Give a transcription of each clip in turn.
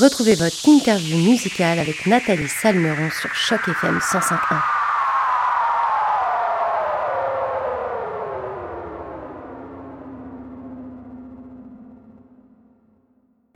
Retrouvez votre interview musicale avec Nathalie Salmeron sur Choc FM 105.1.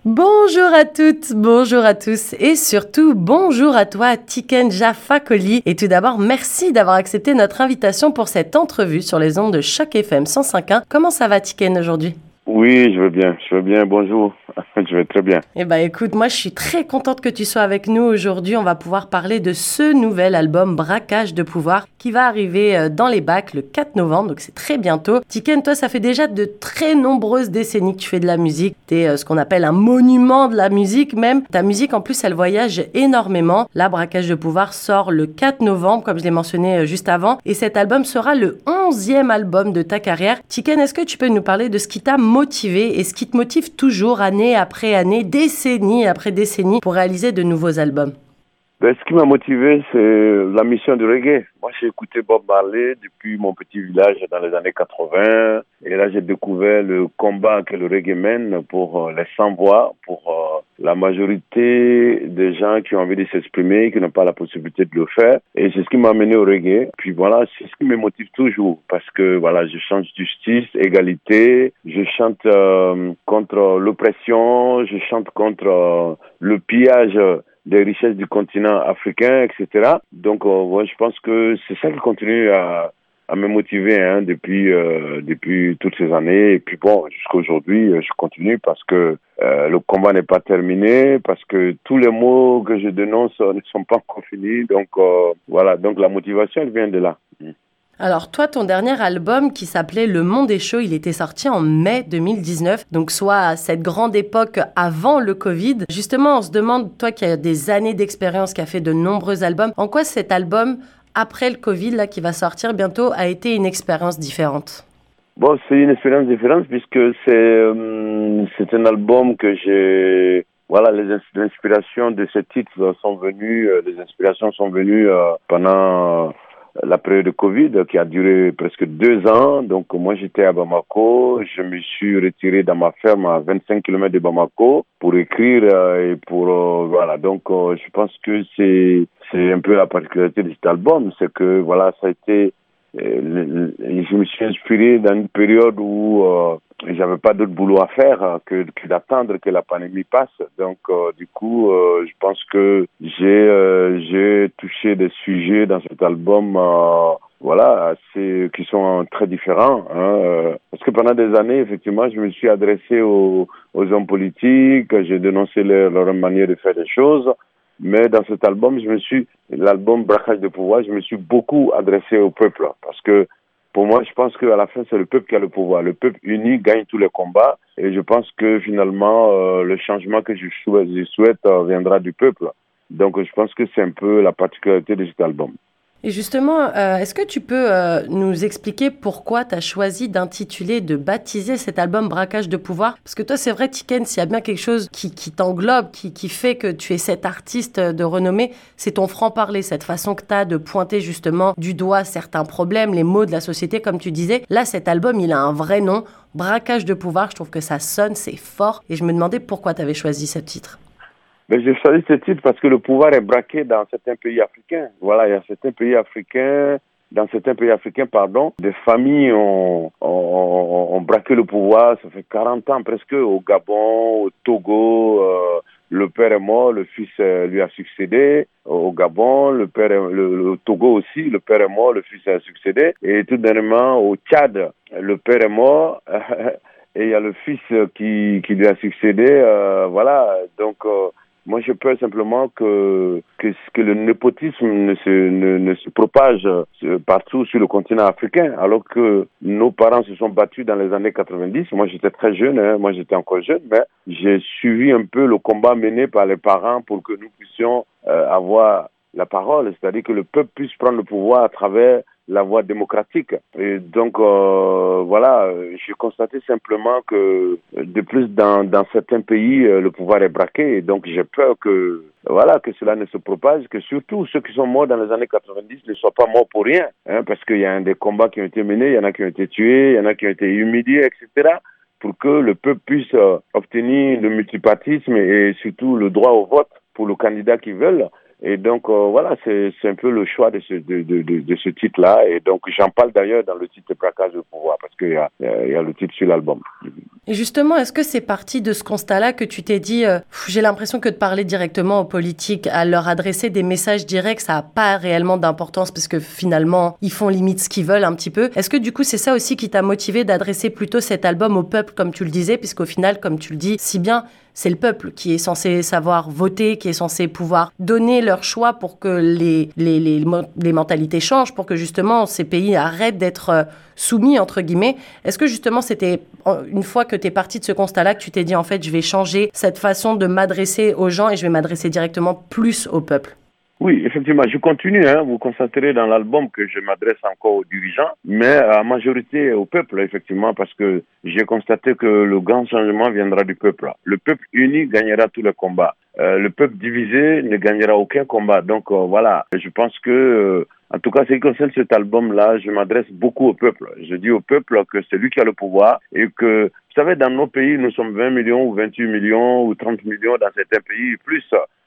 Bonjour à toutes, bonjour à tous et surtout bonjour à toi Tiken Jaffa Koli. Et tout d'abord, merci d'avoir accepté notre invitation pour cette entrevue sur les ondes de Choc FM 105.1. Comment ça va Tiken aujourd'hui? Oui, je veux bien, je veux bien, bonjour. Je vais très bien. Eh ben écoute, moi je suis très contente que tu sois avec nous aujourd'hui. On va pouvoir parler de ce nouvel album Braquage de pouvoir qui va arriver euh, dans les bacs le 4 novembre, donc c'est très bientôt. Tiken, toi ça fait déjà de très nombreuses décennies que tu fais de la musique. Tu es euh, ce qu'on appelle un monument de la musique même. Ta musique en plus elle voyage énormément. Là, Braquage de pouvoir sort le 4 novembre, comme je l'ai mentionné euh, juste avant. Et cet album sera le 11e album de ta carrière. Tiken, est-ce que tu peux nous parler de ce qui t'a motivé et ce qui te motive toujours année après année, décennie après décennie pour réaliser de nouveaux albums ben, ce qui m'a motivé, c'est la mission du reggae. Moi, j'ai écouté Bob Marley depuis mon petit village dans les années 80. Et là, j'ai découvert le combat que le reggae mène pour euh, les sans-voix, pour euh, la majorité des gens qui ont envie de s'exprimer, qui n'ont pas la possibilité de le faire. Et c'est ce qui m'a amené au reggae. Puis voilà, c'est ce qui me motive toujours parce que voilà, je chante justice, égalité, je chante euh, contre l'oppression, je chante contre le pillage des richesses du continent africain, etc. Donc, euh, je pense que c'est ça qui continue à, me motiver hein, depuis euh, depuis toutes ces années. Et puis bon, jusqu'à aujourd'hui, euh, je continue parce que le combat n'est pas terminé, parce que tous les mots que je dénonce ne sont pas encore finis. Donc voilà, donc la motivation elle vient de là. Alors toi, ton dernier album qui s'appelait Le Monde est chaud, il était sorti en mai 2019, donc soit cette grande époque avant le Covid. Justement, on se demande, toi qui as des années d'expérience, qui a fait de nombreux albums, en quoi cet album, après le Covid, là, qui va sortir bientôt, a été une expérience différente? Bon, c'est une expérience différente puisque c'est euh, un album que j'ai voilà, les inspirations de ce titre sont venues, euh, les inspirations sont venues euh, pendant la période de Covid qui a duré presque deux ans. Donc moi j'étais à Bamako, je me suis retiré dans ma ferme à 25 km de Bamako pour écrire euh, et pour euh, voilà. Donc euh, je pense que c'est c'est un peu la particularité de cet album, c'est que voilà ça a été je me suis inspiré dans une période où j'avais pas d'autre boulot à faire euh, que, d'attendre que la pandémie passe. Donc, euh, du coup, euh, je pense que j'ai touché des sujets dans cet album, voilà, assez, qui sont très différents. Hein, parce que pendant des années, effectivement, je me suis adressé aux, aux hommes politiques, j'ai dénoncé leur, leur manière de faire des choses. Mais dans cet album, je me suis, l'album Braquage de pouvoir, je me suis beaucoup adressé au peuple parce que pour moi, je pense qu'à la fin, c'est le peuple qui a le pouvoir. Le peuple uni gagne tous les combats. Et je pense que finalement, euh, le changement que je souhaite, je souhaite euh, viendra du peuple. Donc, je pense que c'est un peu la particularité de cet album. Et justement, euh, est-ce que tu peux euh, nous expliquer pourquoi tu as choisi d'intituler, de baptiser cet album Braquage de pouvoir? Parce que toi, c'est vrai, Tiken, s'il y a bien quelque chose qui, qui t'englobe, qui, qui, fait que tu es cet artiste de renommée, c'est ton franc-parler, cette façon que tu as de pointer justement du doigt certains problèmes, les maux de la société, comme tu disais. Là, cet album, il a un vrai nom, Braquage de pouvoir. Je trouve que ça sonne, c'est fort. Et je me demandais pourquoi tu avais choisi ce titre. Mais j'ai choisi ce titre parce que le pouvoir est braqué dans certains pays africains. Voilà, il y a certains pays africains, dans certains pays africains, pardon, des familles ont, ont, ont braqué le pouvoir. Ça fait 40 ans presque au Gabon, au Togo. Euh, le père est mort, le fils euh, lui a succédé. Au Gabon, le père, le, Togo aussi, le père est mort, le fils a succédé. Et tout dernièrement, au Tchad, le père est mort. et il y a le fils qui, qui lui a succédé. Euh, voilà, donc euh, moi, je peur simplement que, que, le népotisme ne se, ne se propage euh, partout sur le continent africain, alors que nos parents se sont battus dans les années 90. Moi, j'étais très jeune, hein. moi, j'étais encore jeune, mais j'ai suivi un peu le combat mené par les parents pour que nous puissions euh, avoir la parole, c'est-à-dire que le peuple puisse prendre le pouvoir à travers la voie démocratique. Et donc, euh, voilà, j'ai constaté simplement que de plus dans, certains pays, euh, le pouvoir est braqué. Et donc, j'ai peur que, voilà, que cela ne se propage, que surtout ceux qui sont morts dans les années 90 ne soient pas morts pour rien. Hein, parce qu'il y a des combats qui ont été menés, il y en a qui ont été tués, il y en a qui ont été humiliés, etc. pour que le peuple puisse obtenir le multipartisme et surtout le droit au vote pour le candidat qu'ils veulent. Et donc euh, voilà, c'est un peu le choix de ce, de, de, de, ce titre-là. Et donc j'en parle d'ailleurs dans le titre Braquage de pouvoir parce qu'il y, a, y a le titre sur l'album. Et justement, est-ce que c'est parti de ce constat-là que tu t'es dit, euh, j'ai l'impression que de parler directement aux politiques, à leur adresser des messages directs, ça n'a pas réellement d'importance parce que finalement, ils font limite ce qu'ils veulent un petit peu. Est-ce que du coup, c'est ça aussi qui t'a motivé d'adresser plutôt cet album au peuple, comme tu le disais, puisqu'au final, comme tu le dis si bien, c'est le peuple qui est censé savoir voter, qui est censé pouvoir donner leur choix pour que les, les, les, les mentalités changent, pour que justement ces pays arrêtent d'être euh, soumis, entre guillemets. Est-ce que justement c'était une fois que tu es parti de ce constat-là que tu t'es dit en fait je vais changer cette façon de m'adresser aux gens et je vais m'adresser directement plus au peuple oui, effectivement, je continue. Hein. Vous constaterez dans l'album que je m'adresse encore aux dirigeants, mais à majorité au peuple, effectivement, parce que j'ai constaté que le grand changement viendra du peuple. Le peuple uni gagnera tous les combats. Euh, le peuple divisé ne gagnera aucun combat. Donc euh, voilà, je pense que, euh, en tout cas, ce qui concerne cet album-là, je m'adresse beaucoup au peuple. Je dis au peuple que c'est lui qui a le pouvoir et que, vous savez, dans nos pays, nous sommes 20 millions ou 28 millions ou 30 millions dans certains pays, plus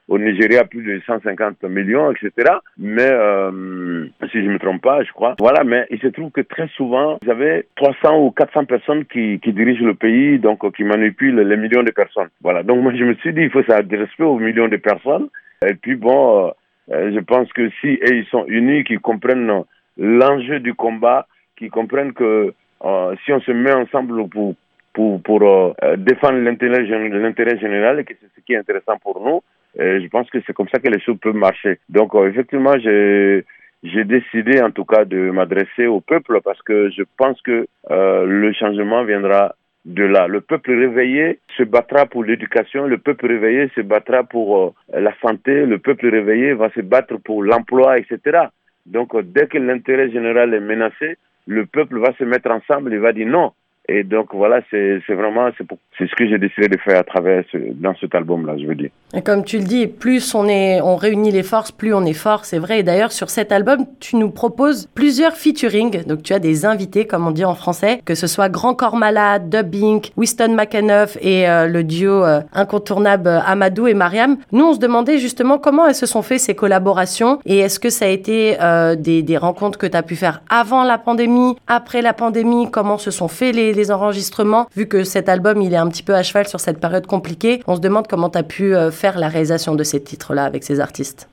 au Nigeria plus de 150 millions, etc. Mais euh, si je ne me trompe pas, je crois. Voilà, mais il se trouve que très souvent, vous avez 300 ou 400 personnes qui, qui dirigent le pays, donc qui manipulent les millions de personnes. Voilà, donc moi je me suis dit, il faut s'adresser aux millions de personnes. Et puis bon, euh, je pense que si ils sont unis, qu'ils comprennent l'enjeu du combat, qu'ils comprennent que euh, si on se met ensemble pour pour, pour euh, défendre l'intérêt général et que c'est ce qui est intéressant pour nous, je pense que c'est comme ça que les choses peuvent marcher. Donc, euh, effectivement, j'ai j'ai décidé en tout cas de m'adresser au peuple parce que je pense que euh, le changement viendra de là. Le peuple réveillé se battra pour l'éducation, le peuple réveillé se battra pour euh, la santé, le peuple réveillé va se battre pour l'emploi, etc. Donc dès que l'intérêt général est menacé, le peuple va se mettre ensemble et va dire non, et donc voilà, c'est vraiment c'est ce que j'ai décidé de faire à travers dans cet album-là, je veux dire. Comme tu le dis, plus on est on réunit les forces, plus on est fort, c'est vrai. Et d'ailleurs sur cet album, tu nous proposes plusieurs featuring. Donc tu as des invités, comme on dit en français, que ce soit Grand Corps Malade, Dubbing, Winston McAnuff et euh, le duo euh, incontournable euh, Amadou et Mariam. Nous, on se demandait justement comment elles se sont fait ces collaborations et est-ce que ça a été des, rencontres que tu as pu faire avant la pandémie, après la pandémie, comment se sont fait les les enregistrements, vu que cet album, il est un petit peu à cheval sur cette période compliquée. On se demande comment tu as pu euh, faire la réalisation de ces titres-là avec ces artistes?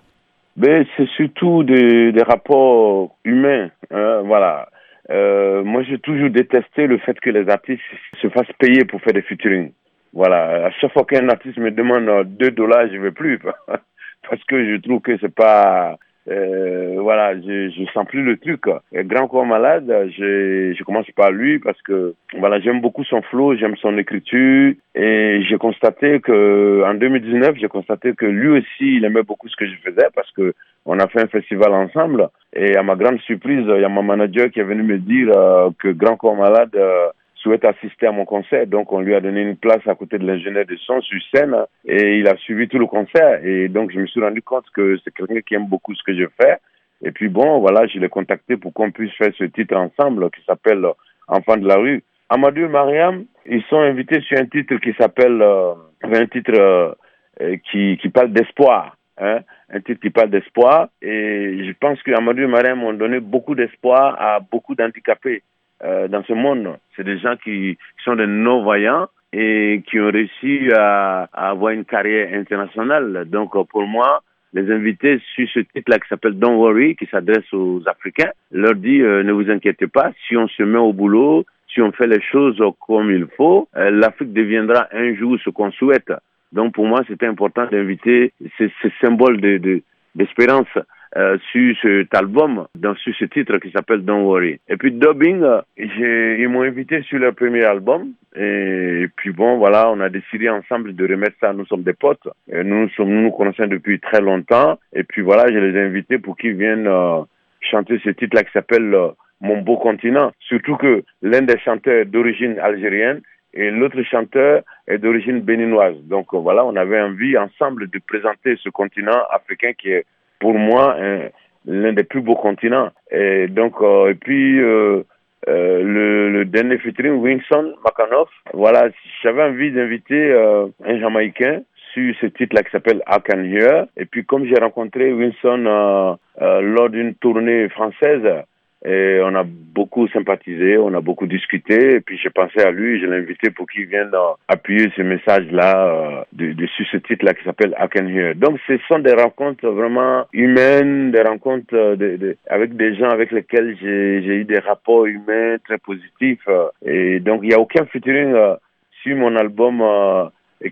Ben, c'est surtout des, rapports humains. Hein, voilà. Euh, moi, j'ai toujours détesté le fait que les artistes se fassent payer pour faire des featuring. Voilà. À chaque fois qu'un artiste me demande 2 dollars, je ne veux plus. Parce que je trouve que c'est pas euh, voilà, je, je sens plus le truc. Grand corps malade, je, je commence par lui parce que voilà, j'aime beaucoup son flow, j'aime son écriture et j'ai constaté que en 2019, j'ai constaté que lui aussi, il aimait beaucoup ce que je faisais parce que on a fait un festival ensemble et à ma grande surprise, il y a mon manager qui est venu me dire euh, que Grand corps malade euh, souhaite assister à mon concert. Donc, on lui a donné une place à côté de l'ingénieur de son sur scène et il a suivi tout le concert. Et donc, je me suis rendu compte que c'est quelqu'un qui aime beaucoup ce que je fais. Et puis, bon, voilà, je l'ai contacté pour qu'on puisse faire ce titre ensemble qui s'appelle Enfant de la rue. Amadou et Mariam, ils sont invités sur un titre qui s'appelle, euh, un titre euh, qui, qui parle d'espoir. Hein, un titre qui parle d'espoir. Et je pense que Amadou et Mariam ont donné beaucoup d'espoir à beaucoup d'handicapés. Euh, dans ce monde. C'est des gens qui, sont des non-voyants et qui ont réussi à, avoir une carrière internationale. Donc pour moi, les invités sur ce titre-là qui s'appelle Don't Worry, qui s'adresse aux Africains, leur dit euh, ne vous inquiétez pas, si on se met au boulot, si on fait les choses comme il faut, euh, l'Afrique deviendra un jour ce qu'on souhaite. Donc pour moi, c'était important d'inviter ces, ces symboles de, d'espérance euh, sur cet album, dans, sur ce titre qui s'appelle Don't Worry. Et puis Dubbing, euh, ils m'ont invité sur leur premier album. Et, puis bon, voilà, on a décidé ensemble de remettre ça. Nous sommes des potes. Et nous, sommes, nous nous connaissons depuis très longtemps. Et puis voilà, je les ai invités pour qu'ils viennent euh, chanter ce titre-là qui s'appelle Mon beau continent. Surtout que l'un des chanteurs d'origine algérienne et l'autre chanteur est d'origine béninoise. Donc voilà, on avait envie ensemble de présenter ce continent africain qui est pour moi l'un des plus beaux continents. Et donc, euh, et puis, euh, le, le, dernier featuring, Winston McAnuff. Voilà, j'avais envie d'inviter un Jamaïcain sur ce titre-là qui s'appelle I Can Hear? Et puis comme j'ai rencontré Winston lors d'une tournée française, et on a beaucoup sympathisé, on a beaucoup discuté. Et puis j'ai pensé à lui, je l'ai invité pour qu'il vienne appuyer ce message-là euh, sur ce titre-là qui s'appelle I Can Hear. Donc ce sont des rencontres vraiment humaines, des rencontres euh, avec des gens avec lesquels j'ai eu des rapports humains très positifs. Euh. Et donc il n'y a aucun featuring sur mon album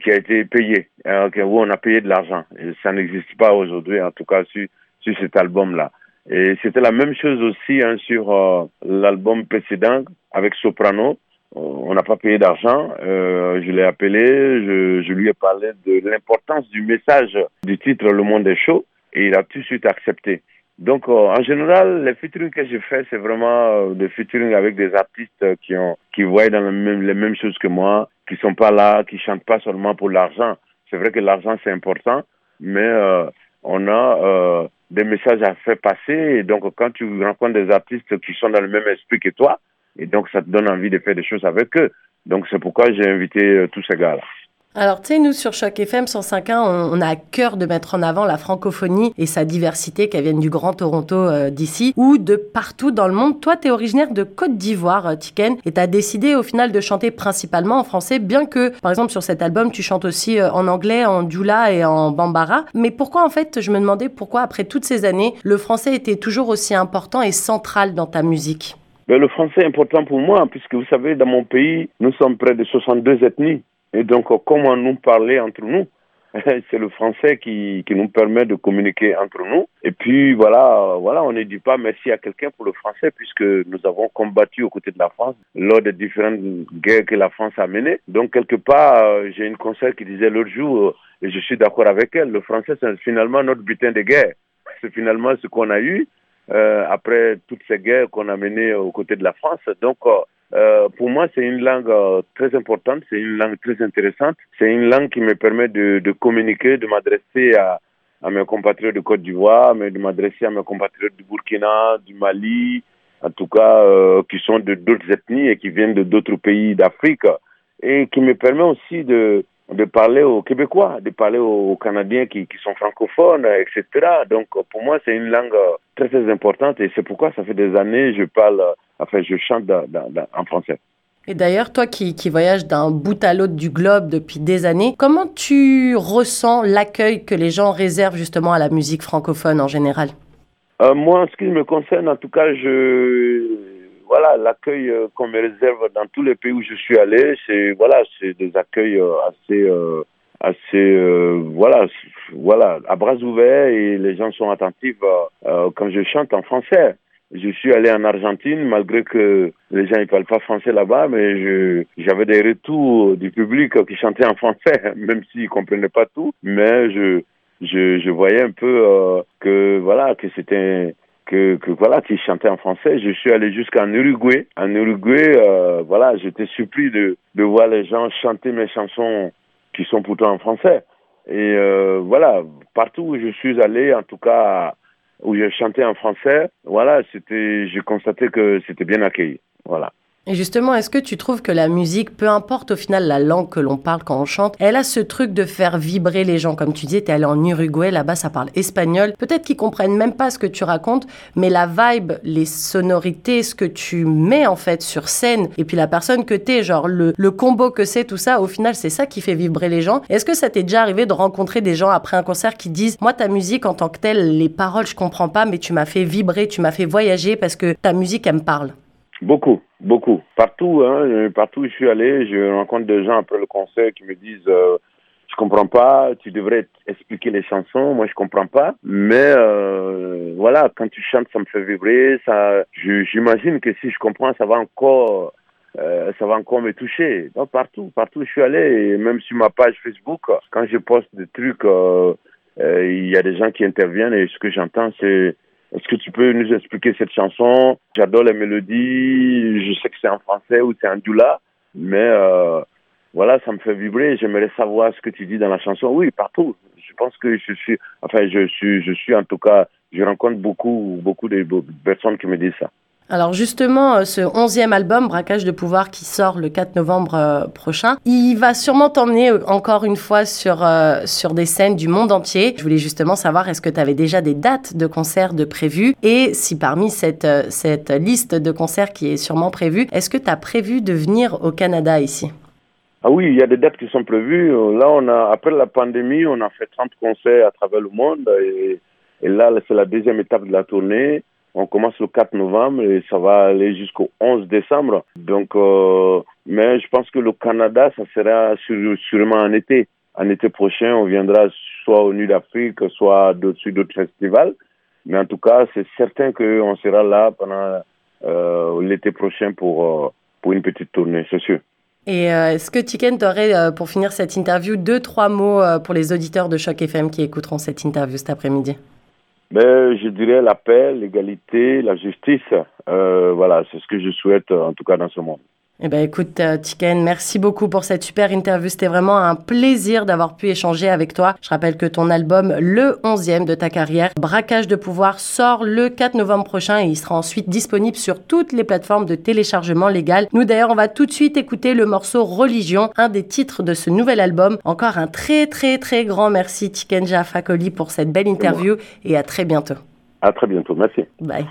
qui a été payé, où on a payé de l'argent. Ça n'existe pas aujourd'hui, en tout cas sur, sur cet album-là. Et c'était la même chose aussi hein, sur euh, l'album précédent avec Soprano. On n'a pas payé d'argent. Euh, je l'ai appelé, je, je, lui ai parlé de l'importance du message du titre Le Monde est chaud et il a tout de suite accepté. Donc, euh, en général, les featuring que je fais, c'est vraiment euh, des featuring avec des artistes qui ont, qui voient dans les mêmes choses que moi, qui sont pas là, qui chantent pas seulement pour l'argent. C'est vrai que l'argent c'est important, mais euh, on a des messages à faire passer. Et donc, quand tu rencontres des artistes qui sont dans le même esprit que toi, et donc ça te donne envie de faire des choses avec eux. Donc, c'est pourquoi j'ai invité euh, tous ces gars-là. Alors, tu sais, nous, sur Choc FM 105.1, on, a à cœur de mettre en avant la francophonie et sa diversité, qu'elle vienne du Grand Toronto euh, d'ici ou de partout dans le monde. Toi, tu es originaire de Côte d'Ivoire, euh, Tiken, et tu as décidé au final de chanter principalement en français, bien que, par exemple, sur cet album, tu chantes aussi euh, en anglais, en djoula et en bambara. Mais pourquoi, en fait, je me demandais pourquoi, après toutes ces années, le français était toujours aussi important et central dans ta musique? Ben, Le français est important pour moi, puisque vous savez, dans mon pays, nous sommes près de 62 ethnies. Et donc, comment nous parler entre nous c'est le français qui, qui nous permet de communiquer entre nous. Et puis voilà, voilà, on ne dit pas merci à quelqu'un pour le français puisque nous avons combattu aux côtés de la France lors des différentes guerres que la France a menées. Donc quelque part, euh, j'ai une conseil qui disait l'autre jour, euh, et je suis d'accord avec elle, le français c'est finalement notre butin de guerre. C'est finalement ce qu'on a eu euh, après toutes ces guerres qu'on a menées aux côtés de la France. Donc euh, pour moi, c'est une langue euh, très importante, c'est une langue très intéressante. C'est une langue qui me permet de, communiquer, de m'adresser à, mes compatriotes de Côte d'Ivoire, mais de m'adresser à mes compatriotes du Burkina, du Mali, en tout cas, euh, qui sont de d'autres ethnies et qui viennent de d'autres pays d'Afrique, et qui me permet aussi de, de parler aux Québécois, de parler aux Canadiens qui, qui sont francophones, etc. Donc, pour moi, c'est une langue très, très importante et c'est pourquoi ça fait des années je parle, enfin, je chante en français. Et d'ailleurs, toi qui, qui voyages d'un bout à l'autre du globe depuis des années, comment tu ressens l'accueil que les gens réservent justement à la musique francophone en général? Euh, Moi, en ce qui me concerne, en tout cas, je voilà, l'accueil euh, qu'on me réserve dans tous les pays où je suis allé, c'est voilà, c'est des accueils euh, assez euh, assez voilà, voilà, à bras ouverts et les gens sont attentifs quand je chante en français. Je suis allé en Argentine malgré que les gens ne parlent pas français là-bas, mais j'avais des retours du public qui chantait en français, même s'ils comprenaient pas tout, mais je voyais un peu que voilà que c'était que, voilà, qui chantait en français. Je suis allé jusqu'en Uruguay. En Uruguay, euh, voilà, j'étais surpris de, de voir les gens chanter mes chansons qui sont pourtant en français. Et euh, voilà, partout où je suis allé, en tout cas où je chantais en français, voilà, c'était, j'ai constaté que c'était bien accueilli. Voilà. Et justement, est-ce que tu trouves que la musique, peu importe au final la langue que l'on parle quand on chante, elle a ce truc de faire vibrer les gens? Comme tu disais, tu es allé en Uruguay, là-bas ça parle espagnol. Peut-être qu'ils comprennent même pas ce que tu racontes, mais la vibe, les sonorités, ce que tu mets en fait sur scène, et puis la personne que tu es, genre le, le combo que c'est, tout ça, au final c'est ça qui fait vibrer les gens. Est-ce que ça t'est déjà arrivé de rencontrer des gens après un concert qui disent, moi ta musique en tant que telle, les paroles je comprends pas, mais tu m'as fait vibrer, tu m'as fait voyager parce que ta musique elle me parle? Beaucoup, beaucoup. Partout, hein, partout où je suis allé, je rencontre des gens après le concert qui me disent euh, je comprends pas, tu devrais expliquer les chansons, moi je comprends pas. Mais euh, voilà, quand tu chantes, ça me fait vibrer. Ça, j'imagine que si je comprends, ça va encore, euh, ça va encore me toucher. Donc partout, partout où je suis allé, et même sur ma page Facebook, quand je poste des trucs, euh, euh, il y a des gens qui interviennent et ce que j'entends, c'est est-ce que tu peux nous expliquer cette chanson? J'adore les mélodies, je sais que c'est en français ou c'est en doula, mais euh, voilà, ça me fait vibrer. J'aimerais savoir ce que tu dis dans la chanson. Oui, partout. Je pense que je suis, enfin, je suis, je suis en tout cas, je rencontre beaucoup, beaucoup de personnes qui me disent ça. Alors justement, ce onzième album, Braquage de pouvoir, qui sort le 4 novembre prochain, il va sûrement t'emmener encore une fois sur, sur des scènes du monde entier. Je voulais justement savoir, est-ce que tu avais déjà des dates de concerts de prévues? Et si parmi cette, cette liste de concerts qui est sûrement prévue, est-ce que tu as prévu de venir au Canada ici? Ah oui, il y a des dates qui sont prévues. Là, on a, après la pandémie, on a fait 30 concerts à travers le monde. Et, là, c'est la deuxième étape de la tournée. On commence le 4 novembre et ça va aller jusqu'au 11 décembre. Donc, euh, mais je pense que le Canada, ça sera sûrement en été. En été prochain, on viendra soit au Nuit d'Afrique, soit sur d'autres festivals. Mais en tout cas, c'est certain qu'on sera là pendant euh, l'été prochain pour, euh, pour une petite tournée, c'est sûr. Et est-ce que Tiken, t'aurais, euh, pour finir cette interview, deux, trois mots pour les auditeurs de Choc FM qui écouteront cette interview cet après-midi? Ben, Je dirais la paix, l'égalité, la justice. voilà, c'est ce que je souhaite en tout cas dans ce monde. Eh ben, écoute, euh, Tiken, merci beaucoup pour cette super interview. C'était vraiment un plaisir d'avoir pu échanger avec toi. Je rappelle que ton album, le 11e de ta carrière, Braquage de pouvoir, sort le 4 novembre prochain et il sera ensuite disponible sur toutes les plateformes de téléchargement légal. Nous, d'ailleurs, on va tout de suite écouter le morceau Religion, un des titres de ce nouvel album. Encore un très, très, très grand merci, Tiken Jafakoli, pour cette belle interview et à très bientôt. À très bientôt. Merci. Bye.